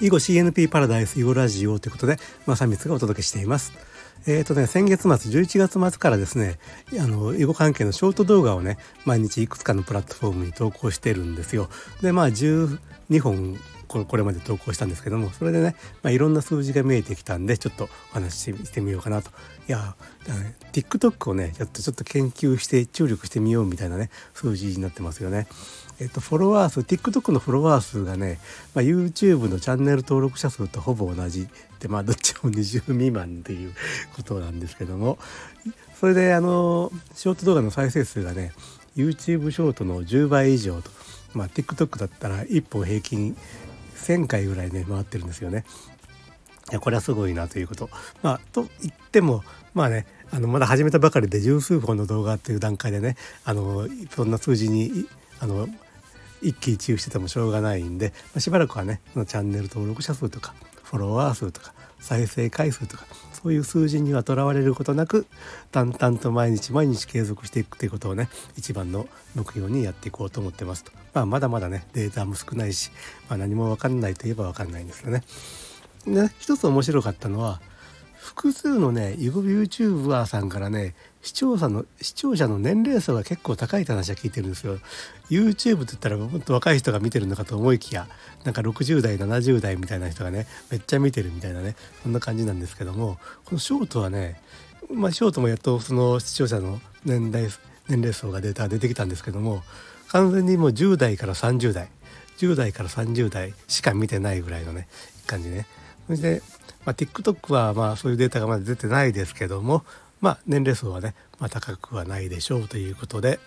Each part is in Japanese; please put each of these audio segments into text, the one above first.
囲碁 CNP パラダイス囲碁ラジオということで、まあ、サミツがお届けしています。えっ、ー、とね、先月末、11月末からですね、あの、囲碁関係のショート動画をね、毎日いくつかのプラットフォームに投稿してるんですよ。で、まあ、12本これまで投稿したんですけどもそれでね、まあ、いろんな数字が見えてきたんでちょっとお話ししてみようかなといやね TikTok をねちょっとちょっと研究して注力してみようみたいなね数字になってますよね。えっと、フォロワー数 TikTok のフォロワー数がね、まあ、YouTube のチャンネル登録者数とほぼ同じでまあどっちも20未満っていうことなんですけどもそれであのショート動画の再生数がね YouTube ショートの10倍以上と、まあ、TikTok だったら1本平均1,000回ぐらいね回ってるんですよね。いやこれはすごいなということ。まあと言ってもまあねあのまだ始めたばかりで十数本の動画っていう段階でねあのそんな数字にあの一喜一憂しててもしょうがないんで、まあ、しばらくはねチャンネル登録者数とかフォロワー数とか再生回数とかそういう数字にはとらわれることなく淡々と毎日毎日継続していくということをね一番の目標にやっていこうと思ってますと、まあ、まだまだねデータも少ないし、まあ、何も分かんないといえば分かんないんですよね。で、ね、一つ面白かったのは複数のね YouTuber さんからね視聴者の視聴者の年齢層が結構高いって話は聞いてるんですよ。YouTube って言ったらもっと若い人が見てるのかと思いきやなんか60代70代みたいな人がねめっちゃ見てるみたいなねそんな感じなんですけどもこのショートはねまあショートもやっとその視聴者の年代年齢層がデータ出てきたんですけども完全にもう10代から30代10代から30代しか見てないぐらいのね感じね。それで、まあ、TikTok はまあそういうデータがまだ出てないですけどもまあ年齢層はね、まあ、高くはないでしょうということで、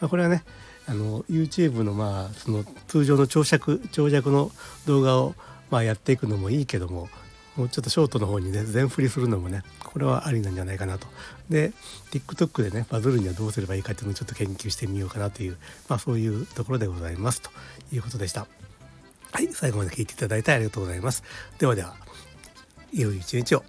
まあ、これはねあの YouTube のまあその通常の長尺長尺の動画をまあやっていくのもいいけどももうちょっとショートの方にね全振りするのもねこれはありなんじゃないかなと。で TikTok でねバズるにはどうすればいいかっていうのをちょっと研究してみようかなという、まあ、そういうところでございますということでした。はい、最後まで聞いていただいてありがとうございます。ではでは、良い一日を。